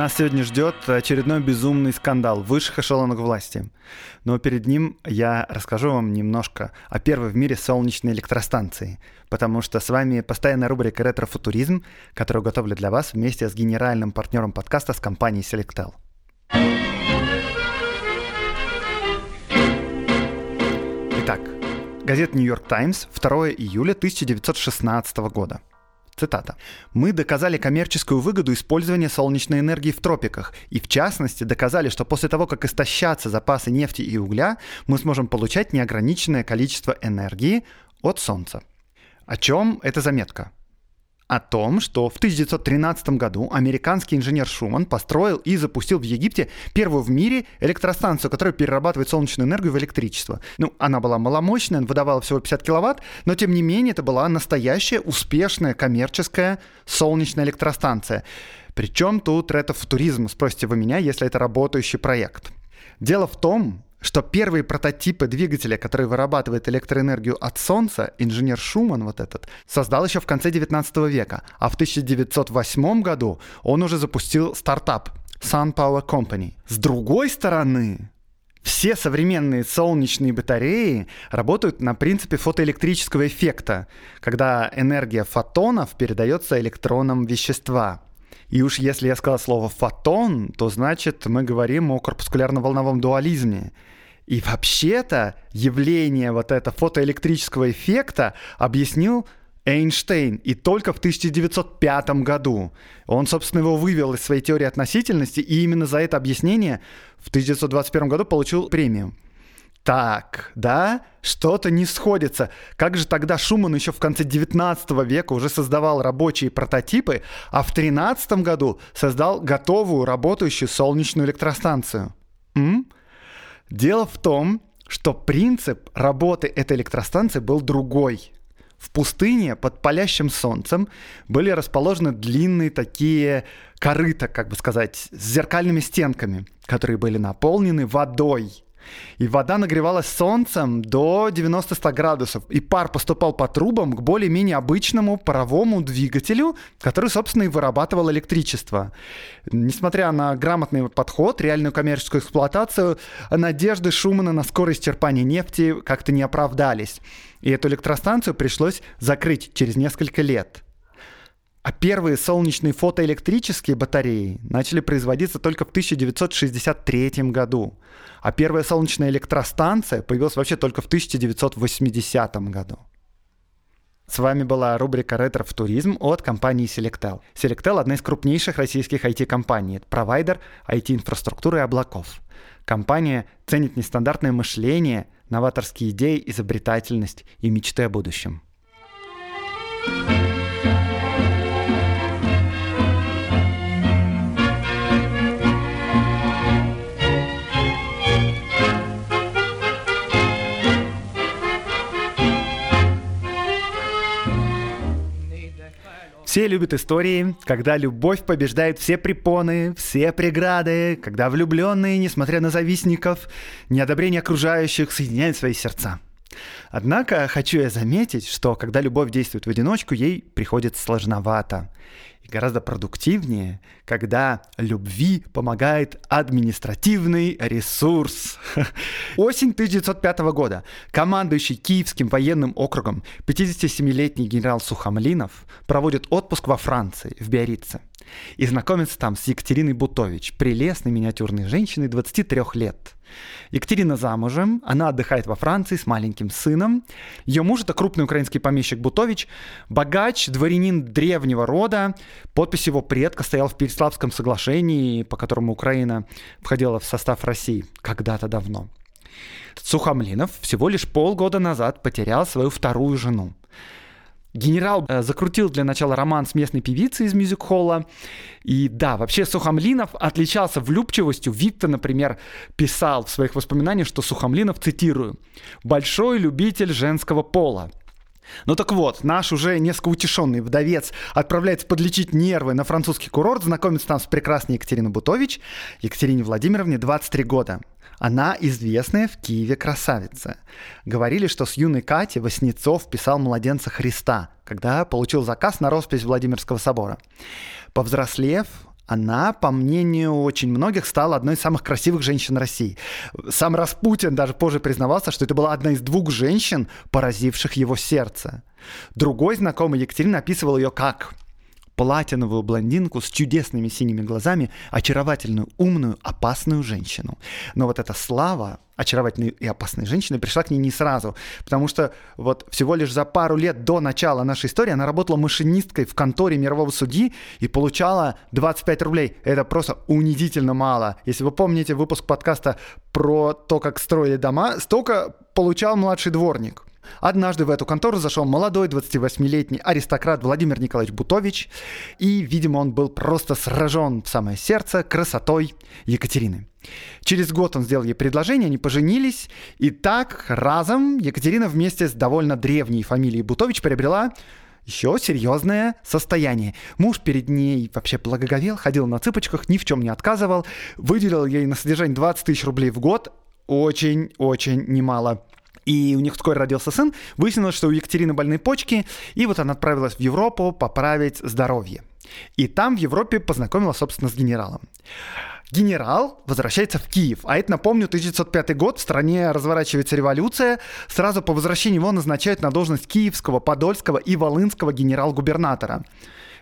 Нас сегодня ждет очередной безумный скандал высших эшелонах власти. Но перед ним я расскажу вам немножко о первой в мире солнечной электростанции, потому что с вами постоянная рубрика «Ретрофутуризм», которую готовлю для вас вместе с генеральным партнером подкаста с компанией Selectel. Итак, газета «Нью-Йорк Таймс», 2 июля 1916 года – Цитата. «Мы доказали коммерческую выгоду использования солнечной энергии в тропиках, и в частности доказали, что после того, как истощатся запасы нефти и угля, мы сможем получать неограниченное количество энергии от Солнца». О чем эта заметка? О том, что в 1913 году американский инженер Шуман построил и запустил в Египте первую в мире электростанцию, которая перерабатывает солнечную энергию в электричество. Ну, она была маломощная, выдавала всего 50 киловатт, но тем не менее это была настоящая успешная коммерческая солнечная электростанция. Причем тут ретро-футуризм, спросите вы меня, если это работающий проект. Дело в том, что первые прототипы двигателя, который вырабатывает электроэнергию от Солнца, инженер Шуман вот этот, создал еще в конце 19 века, а в 1908 году он уже запустил стартап Sun Power Company. С другой стороны, все современные солнечные батареи работают на принципе фотоэлектрического эффекта, когда энергия фотонов передается электронам вещества. И уж если я сказал слово «фотон», то значит мы говорим о корпускулярно-волновом дуализме. И вообще-то явление вот этого фотоэлектрического эффекта объяснил Эйнштейн, и только в 1905 году. Он, собственно, его вывел из своей теории относительности, и именно за это объяснение в 1921 году получил премию. Так, да, что-то не сходится. Как же тогда Шуман еще в конце 19 века уже создавал рабочие прототипы, а в 13 году создал готовую работающую солнечную электростанцию? М? Дело в том, что принцип работы этой электростанции был другой. В пустыне под палящим солнцем были расположены длинные такие корыта, как бы сказать, с зеркальными стенками, которые были наполнены водой. И вода нагревалась солнцем до 90-100 градусов, и пар поступал по трубам к более-менее обычному паровому двигателю, который, собственно, и вырабатывал электричество. Несмотря на грамотный подход, реальную коммерческую эксплуатацию, надежды Шумана на скорость черпания нефти как-то не оправдались. И эту электростанцию пришлось закрыть через несколько лет. А первые солнечные фотоэлектрические батареи начали производиться только в 1963 году. А первая солнечная электростанция появилась вообще только в 1980 году. С вами была рубрика «Ретро в туризм» от компании Selectel. Selectel – одна из крупнейших российских IT-компаний. Провайдер IT-инфраструктуры и облаков. Компания ценит нестандартное мышление, новаторские идеи, изобретательность и мечты о будущем. Все любят истории, когда любовь побеждает все препоны, все преграды, когда влюбленные, несмотря на завистников, неодобрение окружающих, соединяют свои сердца. Однако хочу я заметить, что когда любовь действует в одиночку, ей приходится сложновато гораздо продуктивнее, когда любви помогает административный ресурс. Осень 1905 года. Командующий Киевским военным округом 57-летний генерал Сухомлинов проводит отпуск во Франции, в Биорице. И знакомится там с Екатериной Бутович, прелестной миниатюрной женщиной 23 лет. Екатерина замужем, она отдыхает во Франции с маленьким сыном. Ее муж это крупный украинский помещик Бутович, богач, дворянин древнего рода. Подпись его предка стояла в Переславском соглашении, по которому Украина входила в состав России когда-то давно. Сухомлинов всего лишь полгода назад потерял свою вторую жену. Генерал э, закрутил для начала роман с местной певицей из мюзик-холла. И да, вообще Сухомлинов отличался влюбчивостью. Виктор, например, писал в своих воспоминаниях, что Сухомлинов, цитирую, «большой любитель женского пола». Ну так вот, наш уже несколько утешенный вдовец отправляется подлечить нервы на французский курорт, знакомится там с прекрасной Екатериной Бутович. Екатерине Владимировне 23 года. Она известная в Киеве красавица. Говорили, что с юной Катей Васнецов писал «Младенца Христа», когда получил заказ на роспись Владимирского собора. Повзрослев, она, по мнению очень многих, стала одной из самых красивых женщин России. Сам Распутин даже позже признавался, что это была одна из двух женщин, поразивших его сердце. Другой знакомый Екатерина описывал ее как платиновую блондинку с чудесными синими глазами, очаровательную, умную, опасную женщину. Но вот эта слава очаровательной и опасной женщины пришла к ней не сразу, потому что вот всего лишь за пару лет до начала нашей истории она работала машинисткой в конторе мирового судьи и получала 25 рублей. Это просто унизительно мало. Если вы помните выпуск подкаста про то, как строили дома, столько получал младший дворник. Однажды в эту контору зашел молодой 28-летний аристократ Владимир Николаевич Бутович, и, видимо, он был просто сражен в самое сердце красотой Екатерины. Через год он сделал ей предложение, они поженились, и так разом Екатерина вместе с довольно древней фамилией Бутович приобрела еще серьезное состояние. Муж перед ней вообще благоговел, ходил на цыпочках, ни в чем не отказывал, выделил ей на содержание 20 тысяч рублей в год, очень-очень немало и у них вскоре родился сын, выяснилось, что у Екатерины больные почки, и вот она отправилась в Европу поправить здоровье. И там в Европе познакомилась, собственно, с генералом. Генерал возвращается в Киев, а это, напомню, 1905 год, в стране разворачивается революция. Сразу по возвращении его назначают на должность киевского, подольского и волынского генерал-губернатора.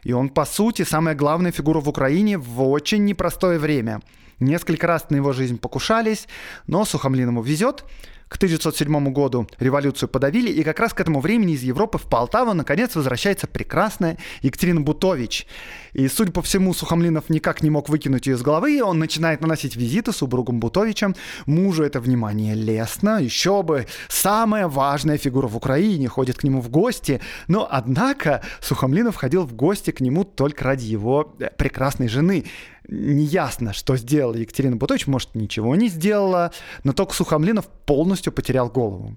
И он, по сути, самая главная фигура в Украине в очень непростое время. Несколько раз на его жизнь покушались, но Сухомлинову везет. К 1907 году революцию подавили, и как раз к этому времени из Европы в Полтаву наконец возвращается прекрасная Екатерина Бутович. И, судя по всему, Сухомлинов никак не мог выкинуть ее из головы, и он начинает наносить визиты супругам Бутовичам. Мужу это внимание лестно, еще бы, самая важная фигура в Украине, ходит к нему в гости. Но, однако, Сухомлинов ходил в гости к нему только ради его э, прекрасной жены неясно, что сделала Екатерина Бутович, может, ничего не сделала, но только Сухомлинов полностью потерял голову.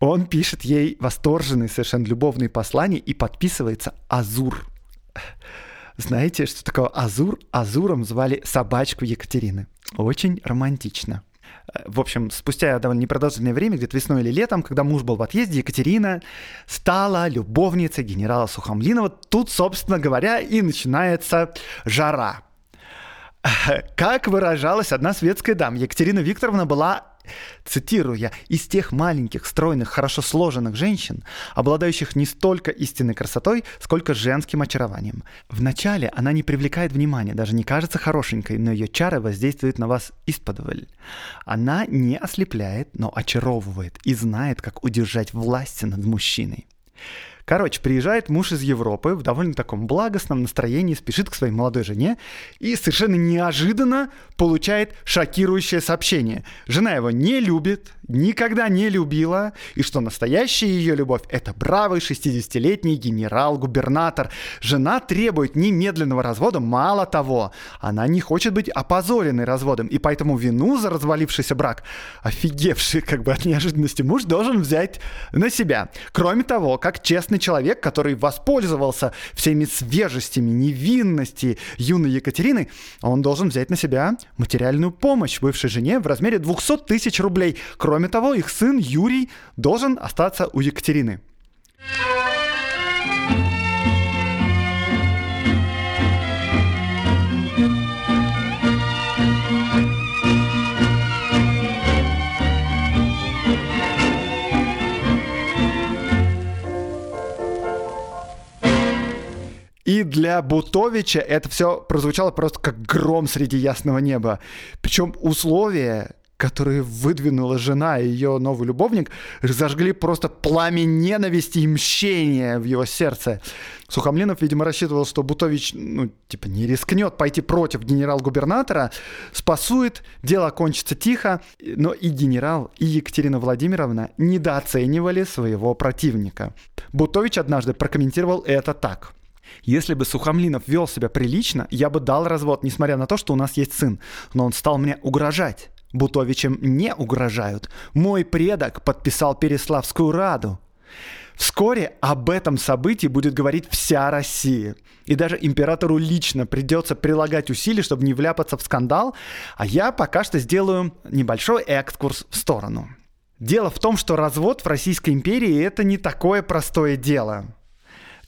Он пишет ей восторженные, совершенно любовные послания и подписывается «Азур». Знаете, что такое Азур? Азуром звали собачку Екатерины. Очень романтично. В общем, спустя довольно непродолжительное время, где-то весной или летом, когда муж был в отъезде, Екатерина стала любовницей генерала Сухомлинова. Тут, собственно говоря, и начинается жара. Как выражалась одна светская дама, Екатерина Викторовна была цитирую я, из тех маленьких, стройных, хорошо сложенных женщин, обладающих не столько истинной красотой, сколько женским очарованием. Вначале она не привлекает внимания, даже не кажется хорошенькой, но ее чары воздействуют на вас исподволь. Она не ослепляет, но очаровывает и знает, как удержать власть над мужчиной. Короче, приезжает муж из Европы в довольно таком благостном настроении, спешит к своей молодой жене и совершенно неожиданно получает шокирующее сообщение. Жена его не любит, никогда не любила, и что настоящая ее любовь — это бравый 60-летний генерал-губернатор. Жена требует немедленного развода, мало того, она не хочет быть опозоренной разводом, и поэтому вину за развалившийся брак, офигевший как бы от неожиданности муж, должен взять на себя. Кроме того, как честный человек, который воспользовался всеми свежестями, невинности юной Екатерины, он должен взять на себя материальную помощь бывшей жене в размере 200 тысяч рублей. Кроме того, их сын Юрий должен остаться у Екатерины. И для Бутовича это все прозвучало просто как гром среди ясного неба. Причем условия которые выдвинула жена и ее новый любовник, зажгли просто пламя ненависти и мщения в его сердце. Сухомлинов, видимо, рассчитывал, что Бутович, ну, типа, не рискнет пойти против генерал-губернатора, спасует, дело кончится тихо, но и генерал, и Екатерина Владимировна недооценивали своего противника. Бутович однажды прокомментировал это так – если бы Сухомлинов вел себя прилично, я бы дал развод, несмотря на то, что у нас есть сын. Но он стал мне угрожать. Бутовичам не угрожают. Мой предок подписал Переславскую Раду. Вскоре об этом событии будет говорить вся Россия. И даже императору лично придется прилагать усилия, чтобы не вляпаться в скандал, а я пока что сделаю небольшой экскурс в сторону. Дело в том, что развод в Российской империи это не такое простое дело.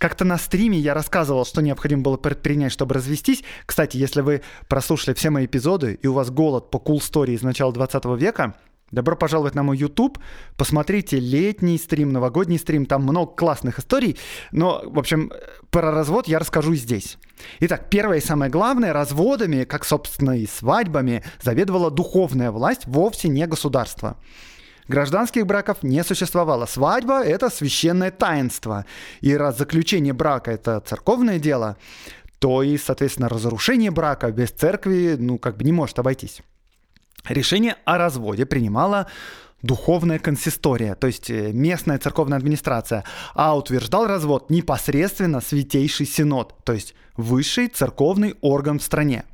Как-то на стриме я рассказывал, что необходимо было предпринять, чтобы развестись. Кстати, если вы прослушали все мои эпизоды, и у вас голод по cool story из начала 20 века, Добро пожаловать на мой YouTube. Посмотрите летний стрим, новогодний стрим. Там много классных историй. Но, в общем, про развод я расскажу здесь. Итак, первое и самое главное, разводами, как, собственно, и свадьбами, заведовала духовная власть, вовсе не государство. Гражданских браков не существовало. Свадьба – это священное таинство. И раз заключение брака – это церковное дело, то и, соответственно, разрушение брака без церкви, ну, как бы не может обойтись. Решение о разводе принимала духовная консистория, то есть э, местная церковная администрация, а утверждал развод непосредственно Святейший Синод, то есть высший церковный орган в стране.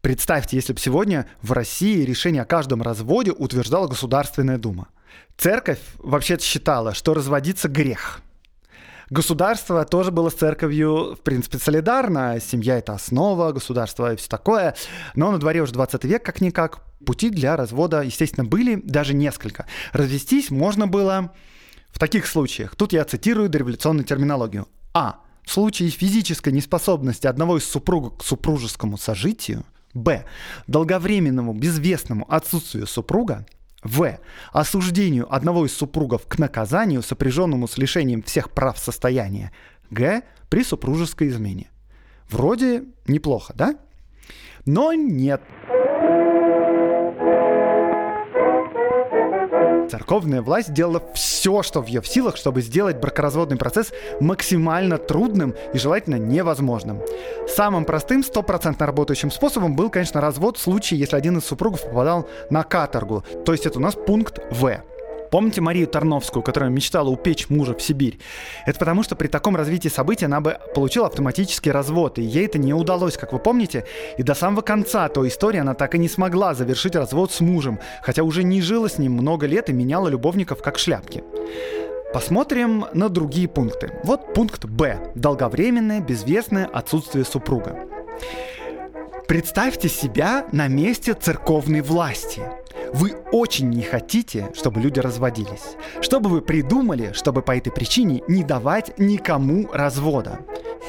Представьте, если бы сегодня в России решение о каждом разводе утверждала Государственная Дума. Церковь вообще-то считала, что разводиться грех. Государство тоже было с церковью, в принципе, солидарно. Семья — это основа, государство и все такое. Но на дворе уже 20 век, как-никак, пути для развода, естественно, были даже несколько. Развестись можно было в таких случаях. Тут я цитирую дореволюционную терминологию. А. В случае физической неспособности одного из супругов к супружескому сожитию – Б. Долговременному безвестному отсутствию супруга. В. Осуждению одного из супругов к наказанию, сопряженному с лишением всех прав состояния. Г. При супружеской измене. Вроде неплохо, да? Но нет. Церковная власть делала все, что в ее силах, чтобы сделать бракоразводный процесс максимально трудным и желательно невозможным. Самым простым, стопроцентно работающим способом был, конечно, развод в случае, если один из супругов попадал на каторгу. То есть это у нас пункт В. Помните Марию Тарновскую, которая мечтала упечь мужа в Сибирь? Это потому, что при таком развитии событий она бы получила автоматический развод, и ей это не удалось, как вы помните. И до самого конца той истории она так и не смогла завершить развод с мужем, хотя уже не жила с ним много лет и меняла любовников как шляпки. Посмотрим на другие пункты. Вот пункт Б. Долговременное, безвестное отсутствие супруга. Представьте себя на месте церковной власти. Вы очень не хотите, чтобы люди разводились. Что бы вы придумали, чтобы по этой причине не давать никому развода?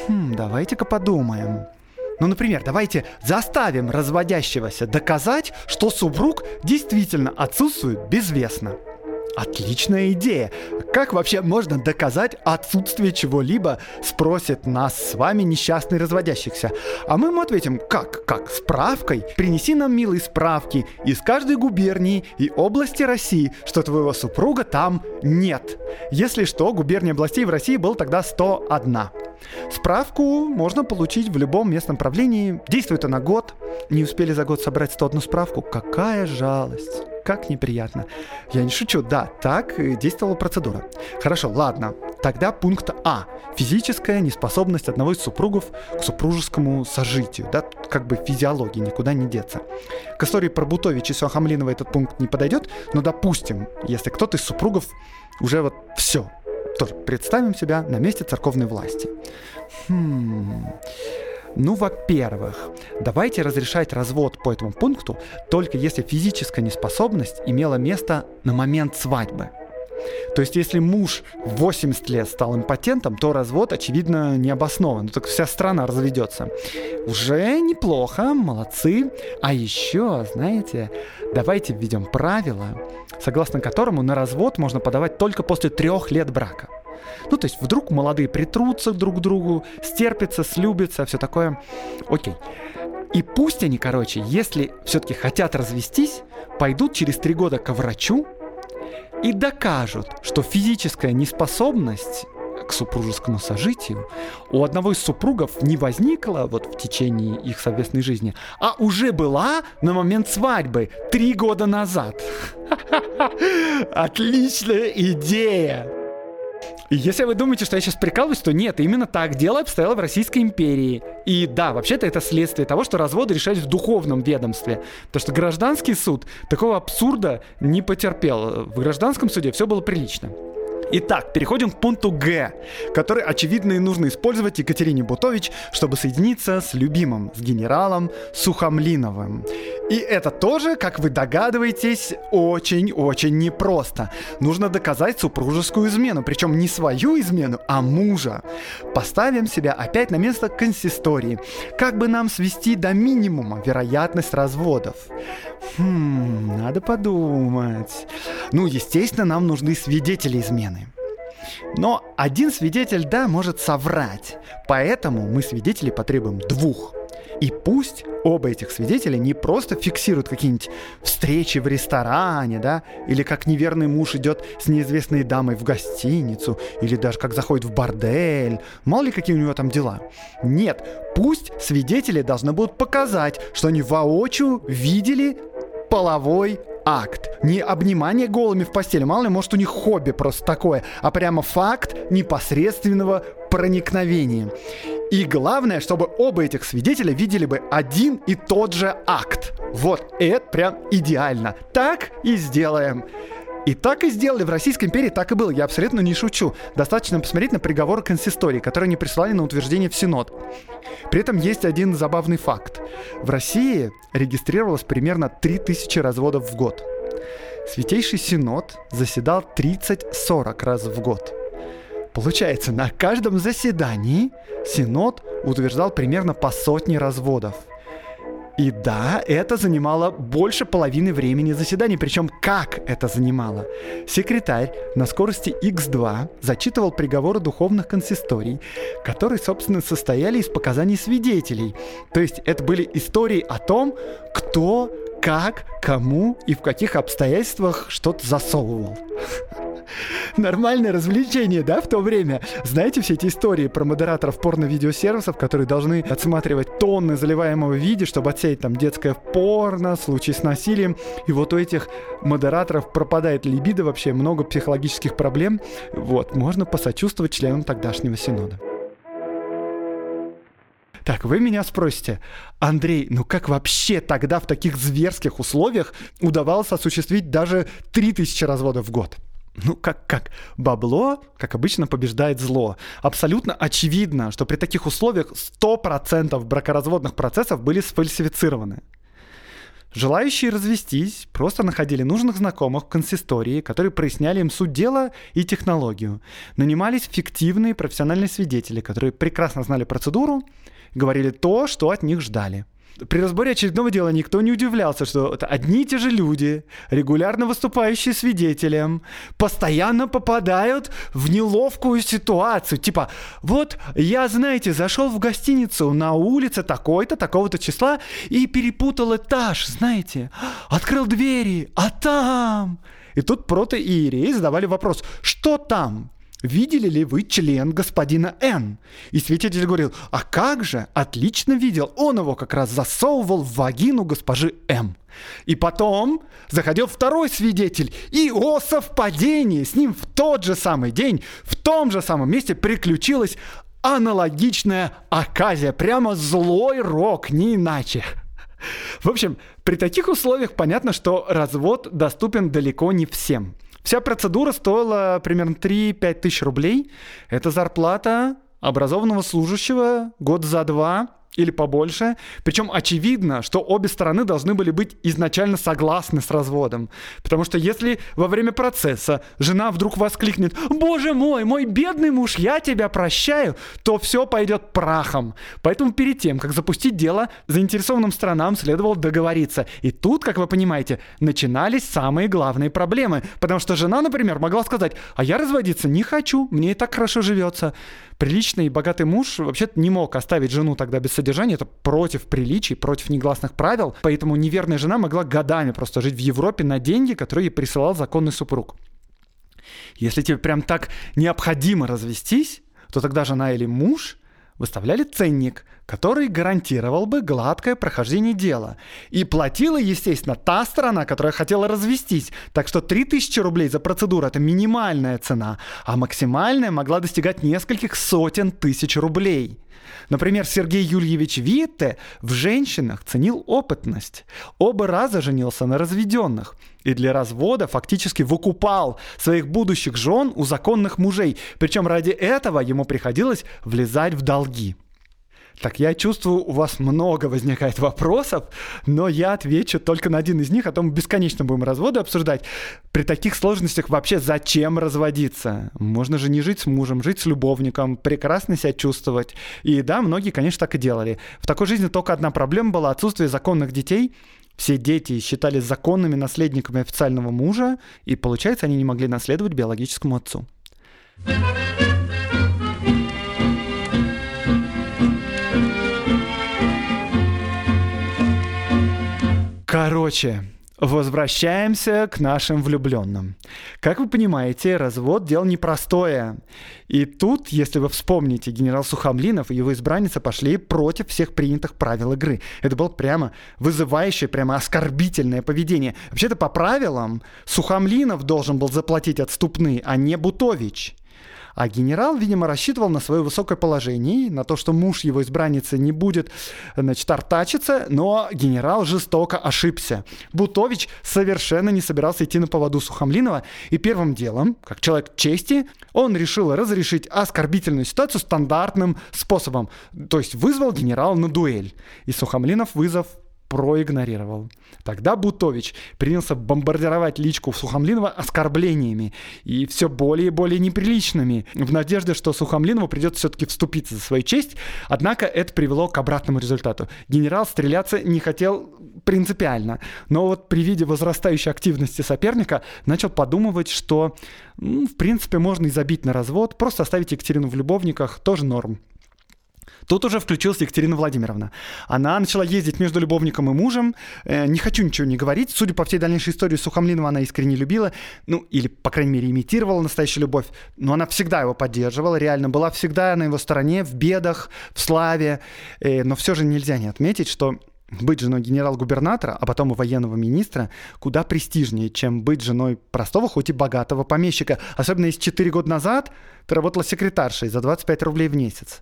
Хм, давайте-ка подумаем. Ну, например, давайте заставим разводящегося доказать, что супруг действительно отсутствует безвестно. Отличная идея. Как вообще можно доказать отсутствие чего-либо, спросит нас с вами несчастный разводящихся. А мы ему ответим, как, как, справкой? Принеси нам, милые, справки из каждой губернии и области России, что твоего супруга там нет. Если что, губерния областей в России был тогда 101. Справку можно получить в любом местном правлении. Действует она год. Не успели за год собрать 101 справку. Какая жалость. Как неприятно. Я не шучу, да, так действовала процедура. Хорошо, ладно. Тогда пункт А. Физическая неспособность одного из супругов к супружескому сожитию. Да, как бы физиологии, никуда не деться. К истории про Бутович и Сухомлинова этот пункт не подойдет, но допустим, если кто-то из супругов уже вот все, тоже представим себя на месте церковной власти. Хм... Ну, во-первых, давайте разрешать развод по этому пункту только если физическая неспособность имела место на момент свадьбы. То есть, если муж в 80 лет стал импотентом, то развод, очевидно, не обоснован. Ну, так вся страна разведется. Уже неплохо, молодцы. А еще, знаете, давайте введем правило, согласно которому на развод можно подавать только после трех лет брака. Ну, то есть вдруг молодые притрутся друг к другу, стерпятся, слюбятся, все такое. Окей. И пусть они, короче, если все-таки хотят развестись, пойдут через три года к врачу и докажут, что физическая неспособность к супружескому сожитию у одного из супругов не возникла вот в течение их совместной жизни, а уже была на момент свадьбы три года назад. Отличная идея! Если вы думаете, что я сейчас прикалываюсь, то нет, именно так дело обстояло в Российской империи. И да, вообще-то это следствие того, что разводы решались в духовном ведомстве. Потому что гражданский суд такого абсурда не потерпел. В гражданском суде все было прилично. Итак, переходим к пункту Г, который, очевидно, и нужно использовать Екатерине Бутович, чтобы соединиться с любимым, с генералом Сухомлиновым. И это тоже, как вы догадываетесь, очень-очень непросто. Нужно доказать супружескую измену, причем не свою измену, а мужа. Поставим себя опять на место консистории. Как бы нам свести до минимума вероятность разводов? Хм, надо подумать. Ну, естественно, нам нужны свидетели измены. Но один свидетель, да, может соврать. Поэтому мы свидетелей потребуем двух. И пусть оба этих свидетеля не просто фиксируют какие-нибудь встречи в ресторане, да, или как неверный муж идет с неизвестной дамой в гостиницу, или даже как заходит в бордель, мало ли какие у него там дела. Нет, пусть свидетели должны будут показать, что они воочию видели половой акт. Не обнимание голыми в постели, мало ли, может у них хобби просто такое, а прямо факт непосредственного проникновения. И главное, чтобы оба этих свидетеля видели бы один и тот же акт. Вот, это прям идеально. Так и сделаем. И так и сделали в Российской империи, так и было. Я абсолютно не шучу. Достаточно посмотреть на приговор консистории, который они присылали на утверждение в Синод. При этом есть один забавный факт. В России регистрировалось примерно 3000 разводов в год. Святейший Синод заседал 30-40 раз в год. Получается, на каждом заседании Синод утверждал примерно по сотне разводов – и да, это занимало больше половины времени заседаний. Причем как это занимало? Секретарь на скорости X2 зачитывал приговоры духовных консисторий, которые, собственно, состояли из показаний свидетелей. То есть это были истории о том, кто, как, кому и в каких обстоятельствах что-то засовывал. Нормальное развлечение, да, в то время? Знаете все эти истории про модераторов порно-видеосервисов, которые должны отсматривать тонны заливаемого видео, чтобы отсеять там детское порно, случаи с насилием. И вот у этих модераторов пропадает либидо вообще, много психологических проблем. Вот, можно посочувствовать членам тогдашнего синода. Так, вы меня спросите, Андрей, ну как вообще тогда в таких зверских условиях удавалось осуществить даже 3000 разводов в год? Ну, как, как? Бабло, как обычно, побеждает зло. Абсолютно очевидно, что при таких условиях 100% бракоразводных процессов были сфальсифицированы. Желающие развестись просто находили нужных знакомых в консистории, которые проясняли им суть дела и технологию. Нанимались фиктивные профессиональные свидетели, которые прекрасно знали процедуру, говорили то, что от них ждали при разборе очередного дела никто не удивлялся, что это одни и те же люди, регулярно выступающие свидетелем, постоянно попадают в неловкую ситуацию. Типа, вот я, знаете, зашел в гостиницу на улице такой-то, такого-то числа и перепутал этаж, знаете, открыл двери, а там... И тут прото-иереи задавали вопрос, что там? Видели ли вы член господина Н? И свидетель говорил, а как же, отлично видел, он его как раз засовывал в вагину госпожи М. И потом заходил второй свидетель, и о совпадении, с ним в тот же самый день, в том же самом месте приключилась аналогичная оказия. Прямо злой рок, не иначе. В общем, при таких условиях понятно, что развод доступен далеко не всем. Вся процедура стоила примерно 3-5 тысяч рублей. Это зарплата образованного служащего год за два или побольше. Причем очевидно, что обе стороны должны были быть изначально согласны с разводом. Потому что если во время процесса жена вдруг воскликнет «Боже мой, мой бедный муж, я тебя прощаю», то все пойдет прахом. Поэтому перед тем, как запустить дело, заинтересованным сторонам следовало договориться. И тут, как вы понимаете, начинались самые главные проблемы. Потому что жена, например, могла сказать «А я разводиться не хочу, мне и так хорошо живется». Приличный и богатый муж вообще-то не мог оставить жену тогда без содержание, это против приличий, против негласных правил, поэтому неверная жена могла годами просто жить в Европе на деньги, которые ей присылал законный супруг. Если тебе прям так необходимо развестись, то тогда жена или муж выставляли ценник, который гарантировал бы гладкое прохождение дела. И платила, естественно, та сторона, которая хотела развестись. Так что 3000 рублей за процедуру – это минимальная цена, а максимальная могла достигать нескольких сотен тысяч рублей. Например, Сергей Юльевич Витте в женщинах ценил опытность. Оба раза женился на разведенных. И для развода фактически выкупал своих будущих жен у законных мужей. Причем ради этого ему приходилось влезать в долги. Так я чувствую, у вас много возникает вопросов, но я отвечу только на один из них, а то мы бесконечно будем разводы обсуждать. При таких сложностях вообще зачем разводиться? Можно же не жить с мужем, жить с любовником, прекрасно себя чувствовать. И да, многие, конечно, так и делали. В такой жизни только одна проблема была отсутствие законных детей. Все дети считались законными наследниками официального мужа, и, получается, они не могли наследовать биологическому отцу. Короче, Возвращаемся к нашим влюбленным. Как вы понимаете, развод дело непростое. И тут, если вы вспомните, генерал Сухомлинов и его избранница пошли против всех принятых правил игры. Это было прямо вызывающее, прямо оскорбительное поведение. Вообще-то по правилам Сухомлинов должен был заплатить отступные, а не Бутович. А генерал, видимо, рассчитывал на свое высокое положение, на то, что муж его избранницы не будет, значит, артачиться, но генерал жестоко ошибся. Бутович совершенно не собирался идти на поводу Сухомлинова, и первым делом, как человек чести, он решил разрешить оскорбительную ситуацию стандартным способом, то есть вызвал генерала на дуэль. И Сухомлинов вызов проигнорировал. Тогда Бутович принялся бомбардировать личку Сухомлинова оскорблениями и все более и более неприличными, в надежде, что Сухомлинову придется все-таки вступиться за свою честь. Однако это привело к обратному результату. Генерал стреляться не хотел принципиально, но вот при виде возрастающей активности соперника начал подумывать, что ну, в принципе можно и забить на развод, просто оставить Екатерину в любовниках, тоже норм. Тут уже включилась Екатерина Владимировна. Она начала ездить между любовником и мужем. Э, не хочу ничего не говорить. Судя по всей дальнейшей истории, Сухомлинова она искренне любила. Ну, или, по крайней мере, имитировала настоящую любовь. Но она всегда его поддерживала, реально. Была всегда на его стороне, в бедах, в славе. Э, но все же нельзя не отметить, что быть женой генерал-губернатора, а потом и военного министра, куда престижнее, чем быть женой простого, хоть и богатого помещика. Особенно если 4 года назад ты работала секретаршей за 25 рублей в месяц.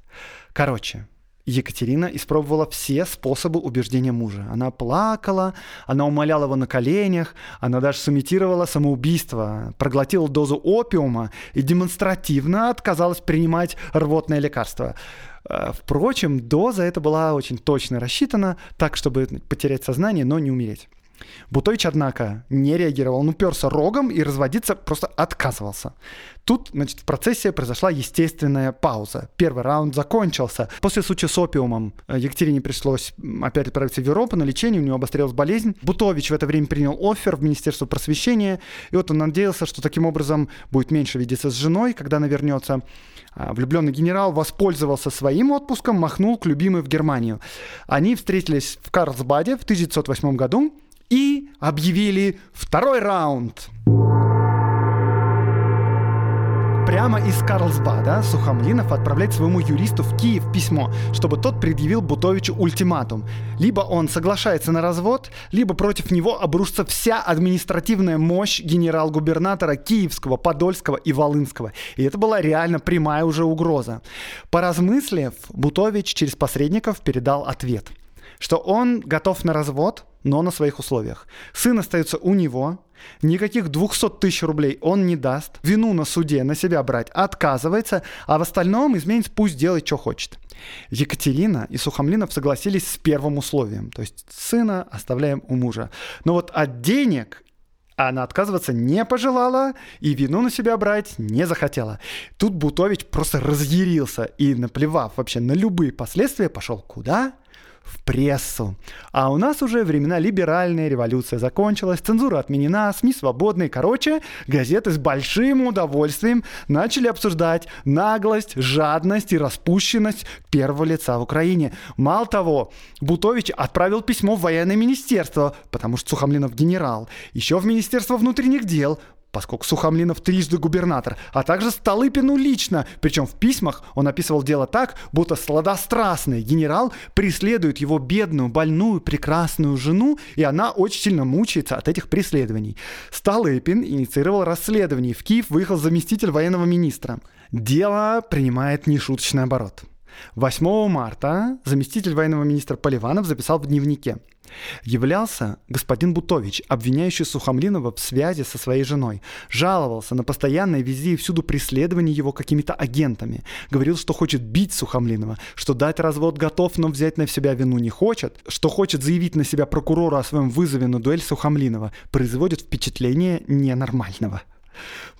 Короче, Екатерина испробовала все способы убеждения мужа. Она плакала, она умоляла его на коленях, она даже сымитировала самоубийство, проглотила дозу опиума и демонстративно отказалась принимать рвотное лекарство. Э, впрочем, доза эта была очень точно рассчитана, так, чтобы потерять сознание, но не умереть. Бутович, однако, не реагировал. Он уперся рогом и разводиться просто отказывался. Тут, значит, в процессе произошла естественная пауза. Первый раунд закончился. После случая с опиумом э, Екатерине пришлось опять отправиться в Европу на лечение, у него обострилась болезнь. Бутович в это время принял офер в Министерство просвещения, и вот он надеялся, что таким образом будет меньше видеться с женой, когда она вернется. А влюбленный генерал воспользовался своим отпуском, махнул к любимой в Германию. Они встретились в Карлсбаде в 1908 году, и объявили второй раунд. Прямо из Карлсбада Сухомлинов отправляет своему юристу в Киев письмо, чтобы тот предъявил Бутовичу ультиматум. Либо он соглашается на развод, либо против него обрушится вся административная мощь генерал-губернатора Киевского, Подольского и Волынского. И это была реально прямая уже угроза. Поразмыслив, Бутович через посредников передал ответ – что он готов на развод, но на своих условиях. Сын остается у него, никаких 200 тысяч рублей он не даст, вину на суде на себя брать отказывается, а в остальном изменец пусть делает, что хочет. Екатерина и Сухомлинов согласились с первым условием, то есть сына оставляем у мужа. Но вот от денег она отказываться не пожелала и вину на себя брать не захотела. Тут Бутович просто разъярился и, наплевав вообще на любые последствия, пошел куда? В прессу. А у нас уже времена либеральные, революция закончилась, цензура отменена, СМИ свободные. Короче, газеты с большим удовольствием начали обсуждать наглость, жадность и распущенность первого лица в Украине. Мало того, Бутович отправил письмо в военное министерство, потому что Сухомлинов генерал, еще в Министерство внутренних дел, поскольку Сухомлинов трижды губернатор, а также Столыпину лично. Причем в письмах он описывал дело так, будто сладострастный генерал преследует его бедную, больную, прекрасную жену, и она очень сильно мучается от этих преследований. Столыпин инициировал расследование. В Киев выехал заместитель военного министра. Дело принимает нешуточный оборот. 8 марта заместитель военного министра Поливанов записал в дневнике – Являлся господин Бутович, обвиняющий Сухомлинова в связи со своей женой. Жаловался на постоянное везде и всюду преследование его какими-то агентами. Говорил, что хочет бить Сухомлинова, что дать развод готов, но взять на себя вину не хочет, что хочет заявить на себя прокурора о своем вызове на дуэль Сухомлинова. Производит впечатление ненормального.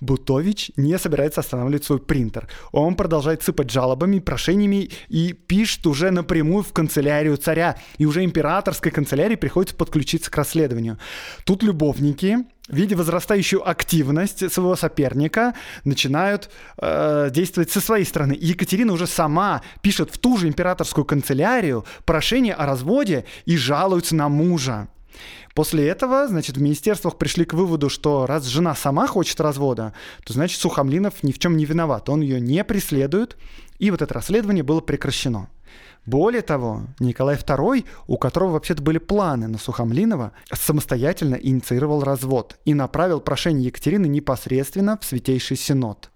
Бутович не собирается останавливать свой принтер. Он продолжает сыпать жалобами, прошениями и пишет уже напрямую в канцелярию царя. И уже императорской канцелярии приходится подключиться к расследованию. Тут любовники, видя возрастающую активность своего соперника, начинают э, действовать со своей стороны. Екатерина уже сама пишет в ту же императорскую канцелярию прошение о разводе и жалуется на мужа. После этого, значит, в министерствах пришли к выводу, что раз жена сама хочет развода, то значит Сухомлинов ни в чем не виноват. Он ее не преследует, и вот это расследование было прекращено. Более того, Николай II, у которого вообще-то были планы на Сухомлинова, самостоятельно инициировал развод и направил прошение Екатерины непосредственно в Святейший Синод.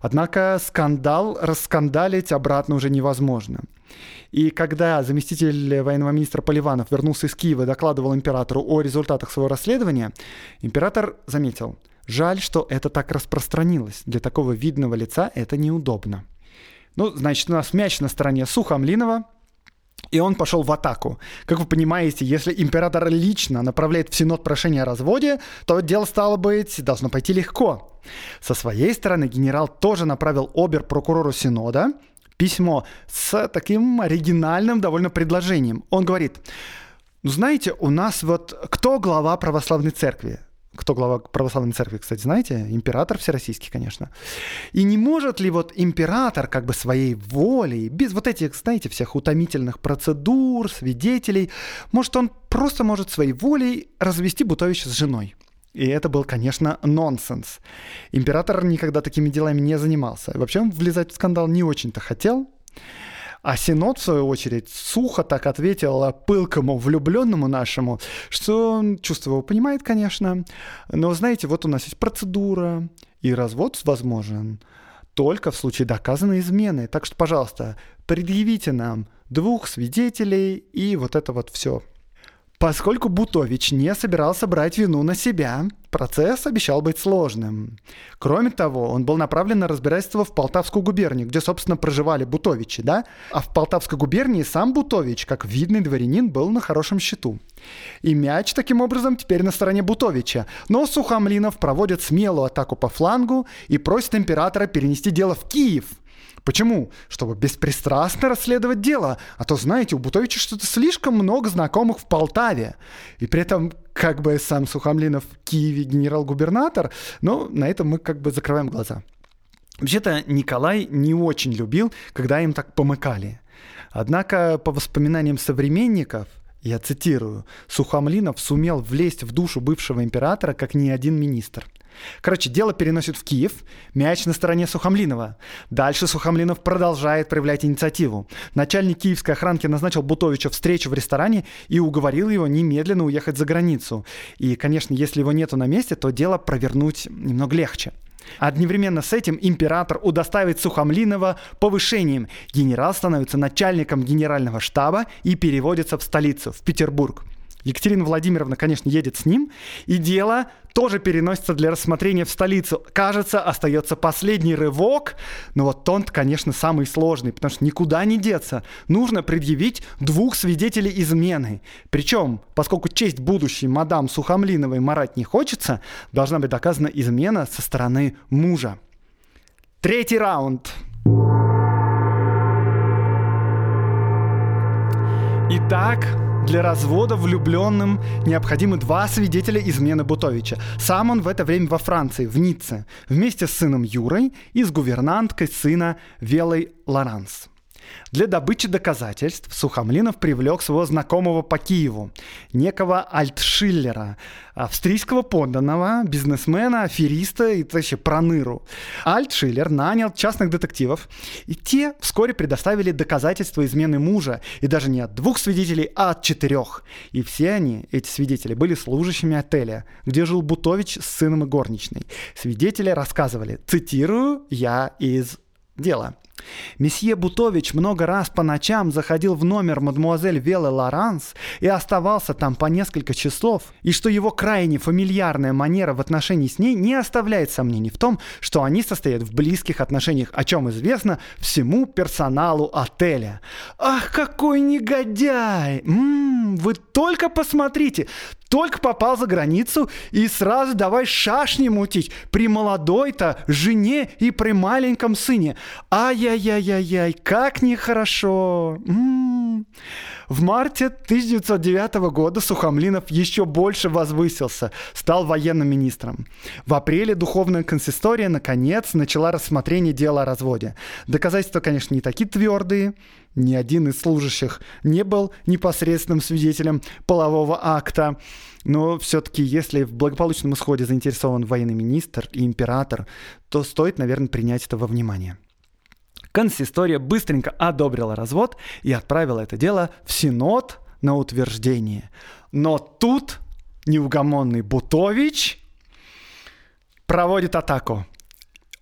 Однако скандал раскандалить обратно уже невозможно. И когда заместитель военного министра Поливанов вернулся из Киева и докладывал императору о результатах своего расследования, император заметил, жаль, что это так распространилось. Для такого видного лица это неудобно. Ну, значит, у нас мяч на стороне Сухомлинова, и он пошел в атаку. Как вы понимаете, если император лично направляет в Синод прошение о разводе, то дело, стало быть, должно пойти легко. Со своей стороны генерал тоже направил обер-прокурору Синода письмо с таким оригинальным довольно предложением. Он говорит, ну знаете, у нас вот кто глава православной церкви? Кто глава православной церкви, кстати, знаете? Император всероссийский, конечно. И не может ли вот император как бы своей волей, без вот этих, знаете, всех утомительных процедур, свидетелей, может он просто может своей волей развести Бутовича с женой? И это был, конечно, нонсенс. Император никогда такими делами не занимался. Вообще он влезать в скандал не очень-то хотел. А Синод, в свою очередь, сухо так ответил пылкому влюбленному нашему, что он чувство его понимает, конечно, но, знаете, вот у нас есть процедура, и развод возможен только в случае доказанной измены. Так что, пожалуйста, предъявите нам двух свидетелей и вот это вот все. Поскольку Бутович не собирался брать вину на себя, процесс обещал быть сложным. Кроме того, он был направлен на разбирательство в Полтавскую губернию, где, собственно, проживали Бутовичи, да? А в Полтавской губернии сам Бутович, как видный дворянин, был на хорошем счету. И мяч, таким образом, теперь на стороне Бутовича. Но Сухомлинов проводит смелую атаку по флангу и просит императора перенести дело в Киев – Почему? Чтобы беспристрастно расследовать дело. А то, знаете, у Бутовича что-то слишком много знакомых в Полтаве. И при этом как бы сам Сухомлинов в Киеве генерал-губернатор, но на этом мы как бы закрываем глаза. Вообще-то Николай не очень любил, когда им так помыкали. Однако, по воспоминаниям современников, я цитирую, Сухомлинов сумел влезть в душу бывшего императора, как ни один министр – Короче, дело переносит в Киев, мяч на стороне Сухомлинова. Дальше Сухомлинов продолжает проявлять инициативу. Начальник киевской охранки назначил Бутовича встречу в ресторане и уговорил его немедленно уехать за границу. И, конечно, если его нету на месте, то дело провернуть немного легче. Одновременно с этим император удостаивает Сухомлинова повышением. Генерал становится начальником генерального штаба и переводится в столицу, в Петербург. Екатерина Владимировна, конечно, едет с ним, и дело тоже переносится для рассмотрения в столицу. Кажется, остается последний рывок, но вот он, конечно, самый сложный, потому что никуда не деться. Нужно предъявить двух свидетелей измены. Причем, поскольку честь будущей мадам Сухомлиновой марать не хочется, должна быть доказана измена со стороны мужа. Третий раунд. Итак, для развода влюбленным необходимы два свидетеля измены Бутовича. Сам он в это время во Франции, в Ницце, вместе с сыном Юрой и с гувернанткой сына Велой Лоранс. Для добычи доказательств Сухомлинов привлек своего знакомого по Киеву, некого Альтшиллера, австрийского подданного, бизнесмена, афериста и вообще проныру. Альтшиллер нанял частных детективов, и те вскоре предоставили доказательства измены мужа, и даже не от двух свидетелей, а от четырех. И все они, эти свидетели, были служащими отеля, где жил Бутович с сыном и горничной. Свидетели рассказывали, цитирую, я из дела. Месье Бутович много раз по ночам заходил в номер мадемуазель Велы Лоранс и оставался там по несколько часов, и что его крайне фамильярная манера в отношении с ней не оставляет сомнений в том, что они состоят в близких отношениях, о чем известно всему персоналу отеля. Ах, какой негодяй! М-м, вы только посмотрите, только попал за границу и сразу давай шашни мутить при молодой-то жене и при маленьком сыне. Ай-яй-яй-яй-яй, как нехорошо. М-м-м. В марте 1909 года Сухомлинов еще больше возвысился, стал военным министром. В апреле духовная консистория наконец начала рассмотрение дела о разводе. Доказательства, конечно, не такие твердые, ни один из служащих не был непосредственным свидетелем полового акта. Но все-таки, если в благополучном исходе заинтересован военный министр и император, то стоит, наверное, принять это во внимание. Консистория быстренько одобрила развод и отправила это дело в Синод на утверждение. Но тут неугомонный Бутович проводит атаку.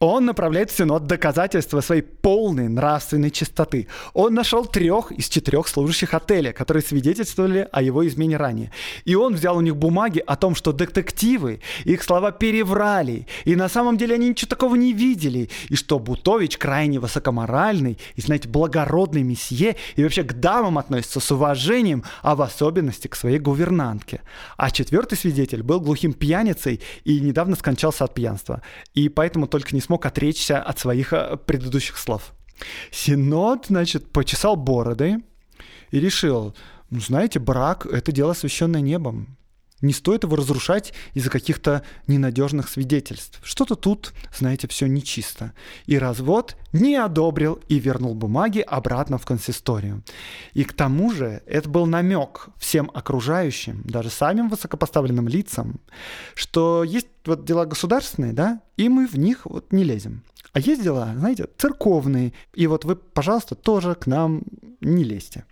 Он направляет в Синод доказательства своей полной нравственной чистоты. Он нашел трех из четырех служащих отеля, которые свидетельствовали о его измене ранее. И он взял у них бумаги о том, что детективы их слова переврали, и на самом деле они ничего такого не видели, и что Бутович крайне высокоморальный и, знаете, благородный месье, и вообще к дамам относится с уважением, а в особенности к своей гувернантке. А четвертый свидетель был глухим пьяницей и недавно скончался от пьянства. И поэтому только не смог отречься от своих э, предыдущих слов. Синод, значит, почесал бороды и решил, ну, знаете, брак — это дело, освященное небом. Не стоит его разрушать из-за каких-то ненадежных свидетельств. Что-то тут, знаете, все нечисто. И развод не одобрил и вернул бумаги обратно в консисторию. И к тому же это был намек всем окружающим, даже самим высокопоставленным лицам, что есть вот дела государственные, да, и мы в них вот не лезем. А есть дела, знаете, церковные, и вот вы, пожалуйста, тоже к нам не лезьте.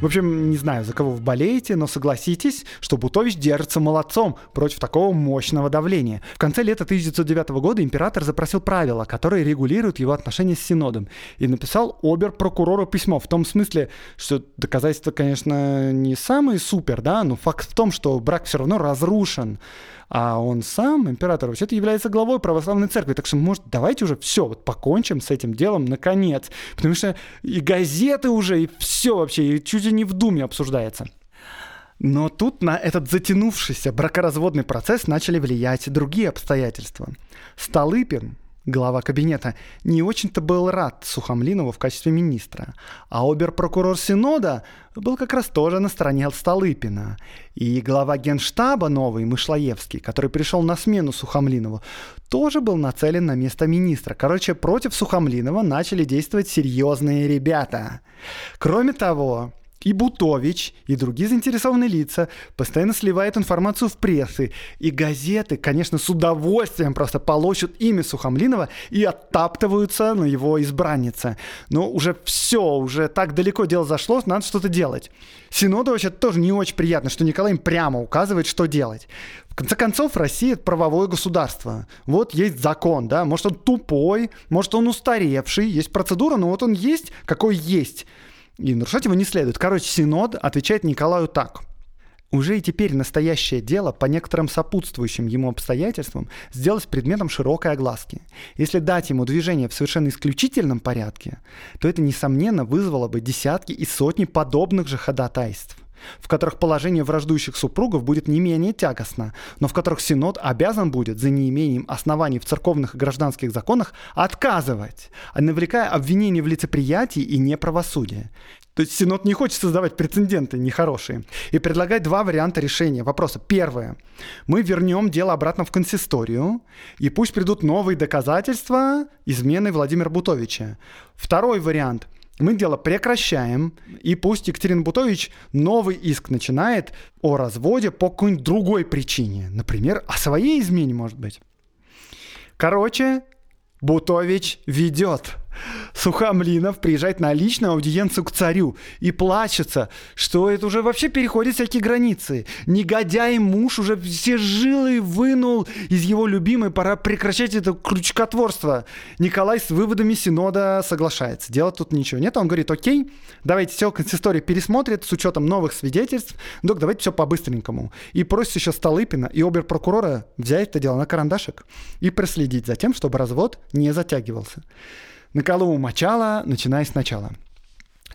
В общем, не знаю, за кого вы болеете, но согласитесь, что Бутович держится молодцом против такого мощного давления. В конце лета 1909 года император запросил правила, которые регулируют его отношения с Синодом, и написал обер-прокурору письмо в том смысле, что доказательства, конечно, не самые супер, да, но факт в том, что брак все равно разрушен а он сам, император, вообще-то является главой православной церкви. Так что, может, давайте уже все, вот покончим с этим делом наконец. Потому что и газеты уже, и все вообще, и чуть ли не в Думе обсуждается. Но тут на этот затянувшийся бракоразводный процесс начали влиять другие обстоятельства. Столыпин, глава кабинета, не очень-то был рад Сухомлинову в качестве министра, а обер-прокурор Синода был как раз тоже на стороне Столыпина. И глава генштаба новый, Мышлоевский, который пришел на смену Сухомлинову, тоже был нацелен на место министра. Короче, против Сухомлинова начали действовать серьезные ребята. Кроме того, и Бутович, и другие заинтересованные лица постоянно сливают информацию в прессы. И газеты, конечно, с удовольствием просто полощут имя Сухомлинова и оттаптываются на его избраннице. Но уже все, уже так далеко дело зашло, надо что-то делать. Синоду вообще тоже не очень приятно, что Николай им прямо указывает, что делать. В конце концов, Россия — это правовое государство. Вот есть закон, да, может он тупой, может он устаревший, есть процедура, но вот он есть, какой есть и нарушать его не следует. Короче, Синод отвечает Николаю так. Уже и теперь настоящее дело по некоторым сопутствующим ему обстоятельствам сделалось предметом широкой огласки. Если дать ему движение в совершенно исключительном порядке, то это, несомненно, вызвало бы десятки и сотни подобных же ходатайств. В которых положение враждующих супругов будет не менее тягостно, но в которых Синод обязан будет за неимением оснований в церковных и гражданских законах отказывать, навлекая обвинения в лицеприятии и неправосудии. То есть Синод не хочет создавать прецеденты нехорошие. И предлагает два варианта решения вопроса. Первое. Мы вернем дело обратно в консисторию, и пусть придут новые доказательства измены Владимира Бутовича. Второй вариант – мы дело прекращаем, и пусть Екатерина Бутович новый иск начинает о разводе по какой-нибудь другой причине. Например, о своей измене, может быть. Короче, Бутович ведет. Сухомлинов приезжает на личную аудиенцию к царю и плачется, что это уже вообще переходит всякие границы. Негодяй муж уже все жилы вынул из его любимой, пора прекращать это крючкотворство. Николай с выводами Синода соглашается. Делать тут ничего нет. Он говорит, окей, давайте все консистория пересмотрит с учетом новых свидетельств. Док, давайте все по-быстренькому. И просит еще Столыпина и обер-прокурора взять это дело на карандашик и проследить за тем, чтобы развод не затягивался. На колу мочала, начиная сначала.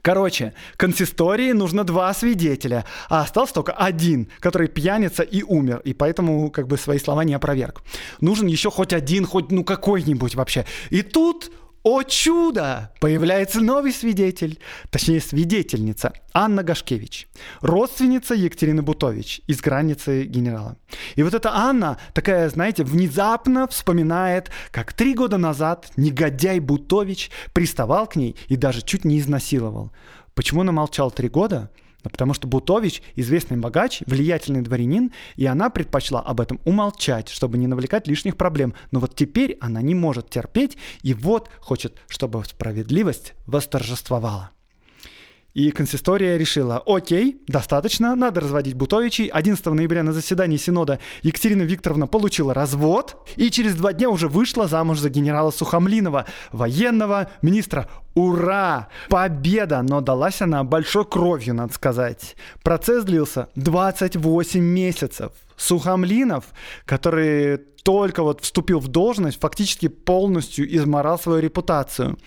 Короче, консистории нужно два свидетеля, а остался только один, который пьяница и умер, и поэтому как бы свои слова не опроверг. Нужен еще хоть один, хоть ну какой-нибудь вообще. И тут о чудо! Появляется новый свидетель, точнее свидетельница, Анна Гашкевич, родственница Екатерины Бутович из границы генерала. И вот эта Анна такая, знаете, внезапно вспоминает, как три года назад негодяй Бутович приставал к ней и даже чуть не изнасиловал. Почему она молчал три года? Потому что Бутович известный богач, влиятельный дворянин, и она предпочла об этом умолчать, чтобы не навлекать лишних проблем. Но вот теперь она не может терпеть, и вот хочет, чтобы справедливость восторжествовала. И консистория решила, окей, достаточно, надо разводить Бутовичей. 11 ноября на заседании Синода Екатерина Викторовна получила развод и через два дня уже вышла замуж за генерала Сухомлинова, военного министра. Ура! Победа! Но далась она большой кровью, надо сказать. Процесс длился 28 месяцев. Сухомлинов, который только вот вступил в должность, фактически полностью изморал свою репутацию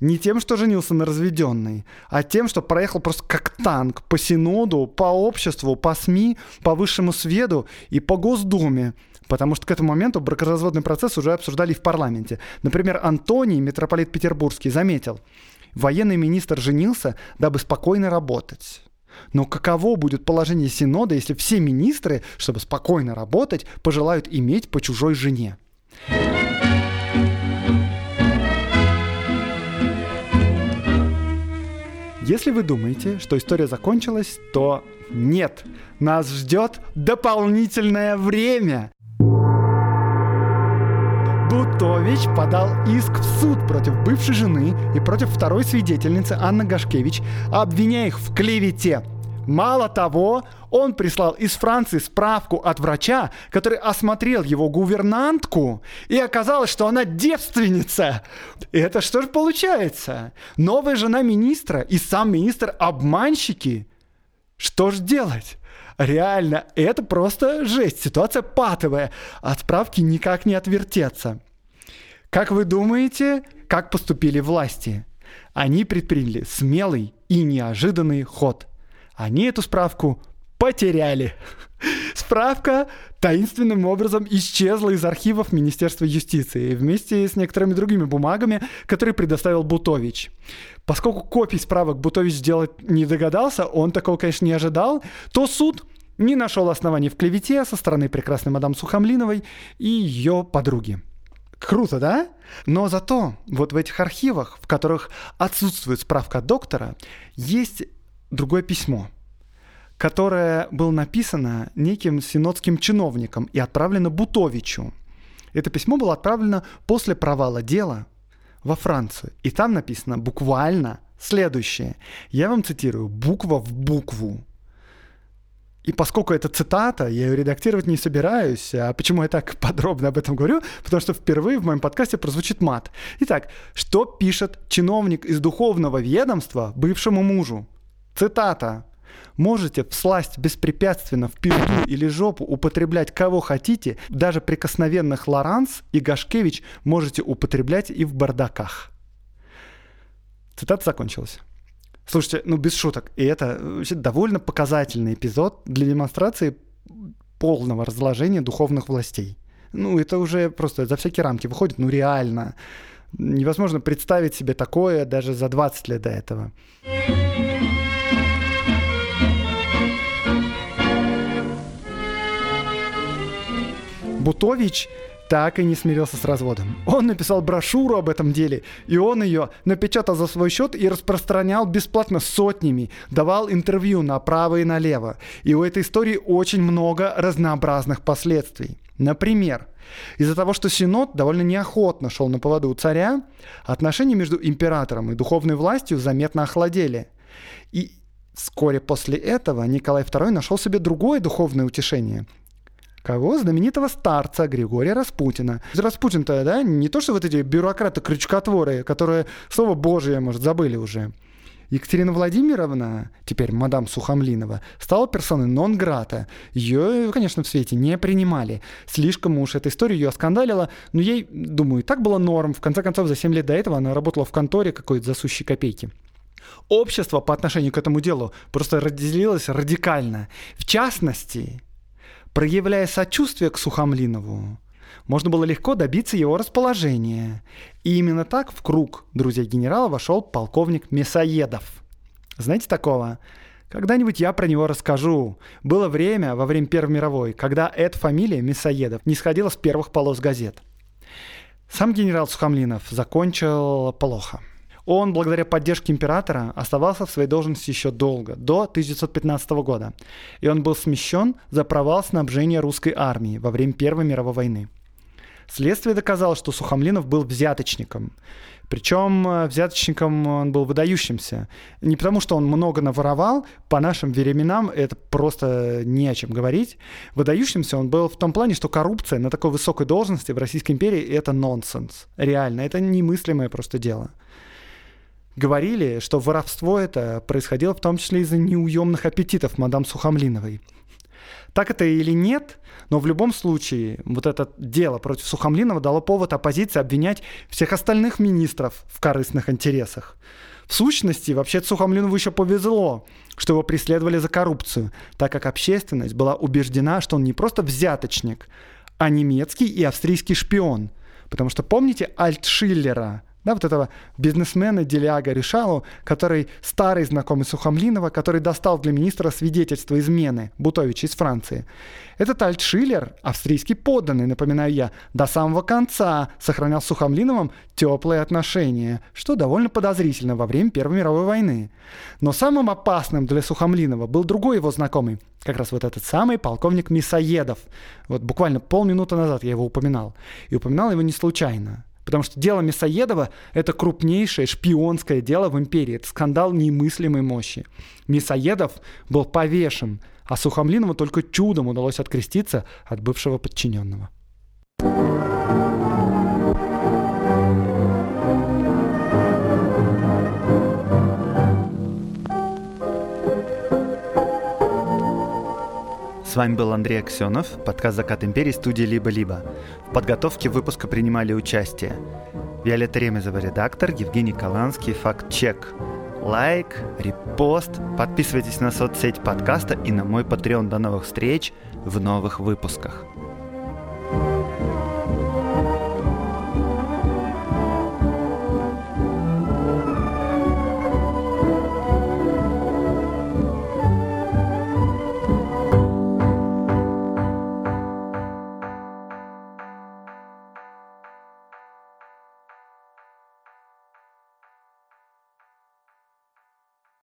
не тем, что женился на разведенной, а тем, что проехал просто как танк по Синоду, по обществу, по СМИ, по высшему свету и по Госдуме. Потому что к этому моменту бракоразводный процесс уже обсуждали в парламенте. Например, Антоний, митрополит Петербургский, заметил, военный министр женился, дабы спокойно работать. Но каково будет положение Синода, если все министры, чтобы спокойно работать, пожелают иметь по чужой жене? Если вы думаете, что история закончилась, то нет. Нас ждет дополнительное время. Бутович подал иск в суд против бывшей жены и против второй свидетельницы Анны Гашкевич, обвиняя их в клевете – Мало того, он прислал из Франции справку от врача, который осмотрел его гувернантку, и оказалось, что она девственница. Это что же получается? Новая жена министра и сам министр обманщики? Что ж делать? Реально, это просто жесть. Ситуация патовая. От справки никак не отвертеться. Как вы думаете, как поступили власти? Они предприняли смелый и неожиданный ход – они эту справку потеряли. Справка таинственным образом исчезла из архивов Министерства юстиции вместе с некоторыми другими бумагами, которые предоставил Бутович. Поскольку копий справок Бутович сделать не догадался, он такого, конечно, не ожидал, то суд не нашел оснований в клевете со стороны прекрасной мадам Сухомлиновой и ее подруги. Круто, да? Но зато вот в этих архивах, в которых отсутствует справка доктора, есть другое письмо, которое было написано неким синодским чиновником и отправлено Бутовичу. Это письмо было отправлено после провала дела во Францию. И там написано буквально следующее. Я вам цитирую, буква в букву. И поскольку это цитата, я ее редактировать не собираюсь. А почему я так подробно об этом говорю? Потому что впервые в моем подкасте прозвучит мат. Итак, что пишет чиновник из духовного ведомства бывшему мужу? Цитата. Можете всласть беспрепятственно в пизду или жопу употреблять кого хотите, даже прикосновенных Лоранс и Гашкевич можете употреблять и в бардаках. Цитата закончилась. Слушайте, ну без шуток, и это вообще довольно показательный эпизод для демонстрации полного разложения духовных властей. Ну, это уже просто за всякие рамки выходит, ну реально. Невозможно представить себе такое даже за 20 лет до этого. Бутович так и не смирился с разводом. Он написал брошюру об этом деле, и он ее напечатал за свой счет и распространял бесплатно сотнями, давал интервью направо и налево. И у этой истории очень много разнообразных последствий. Например, из-за того, что Синод довольно неохотно шел на поводу у царя, отношения между императором и духовной властью заметно охладели. И вскоре после этого Николай II нашел себе другое духовное утешение – Кого? Знаменитого старца Григория Распутина. Распутин-то, да, не то, что вот эти бюрократы-крючкотворы, которые слово Божие, может, забыли уже. Екатерина Владимировна, теперь мадам Сухомлинова, стала персоной нон-грата. Ее, конечно, в свете не принимали. Слишком уж эта история ее оскандалила, но ей, думаю, так было норм. В конце концов, за 7 лет до этого она работала в конторе какой-то за сущие копейки. Общество по отношению к этому делу просто разделилось радикально. В частности, Проявляя сочувствие к Сухомлинову, можно было легко добиться его расположения. И именно так в круг друзей генерала вошел полковник Мясоедов. Знаете такого? Когда-нибудь я про него расскажу. Было время, во время Первой мировой, когда эта фамилия Мясоедов не сходила с первых полос газет. Сам генерал Сухомлинов закончил плохо. Он, благодаря поддержке императора, оставался в своей должности еще долго, до 1915 года. И он был смещен за провал снабжения русской армии во время Первой мировой войны. Следствие доказало, что Сухомлинов был взяточником. Причем э, взяточником он был выдающимся. Не потому, что он много наворовал, по нашим временам это просто не о чем говорить. Выдающимся он был в том плане, что коррупция на такой высокой должности в Российской империи – это нонсенс. Реально, это немыслимое просто дело говорили, что воровство это происходило в том числе из-за неуемных аппетитов мадам Сухомлиновой. Так это или нет, но в любом случае вот это дело против Сухомлинова дало повод оппозиции обвинять всех остальных министров в корыстных интересах. В сущности, вообще Сухомлинову еще повезло, что его преследовали за коррупцию, так как общественность была убеждена, что он не просто взяточник, а немецкий и австрийский шпион. Потому что помните Альтшиллера, да, вот этого бизнесмена Деляга Решалу, который старый знакомый Сухомлинова, который достал для министра свидетельство измены Бутовича из Франции. Этот Альтшиллер, австрийский подданный, напоминаю я, до самого конца сохранял с Сухомлиновым теплые отношения, что довольно подозрительно во время Первой мировой войны. Но самым опасным для Сухомлинова был другой его знакомый, как раз вот этот самый полковник Мисоедов. Вот буквально полминуты назад я его упоминал. И упоминал его не случайно. Потому что дело Мясоедова — это крупнейшее шпионское дело в империи. Это скандал немыслимой мощи. Мясоедов был повешен, а Сухомлинову только чудом удалось откреститься от бывшего подчиненного. С вами был Андрей Аксенов, подкаст «Закат империи» студии «Либо-либо». В подготовке выпуска принимали участие Виолетта Ремезова, редактор, Евгений Каланский, факт-чек. Лайк, репост, подписывайтесь на соцсеть подкаста и на мой Patreon. До новых встреч в новых выпусках.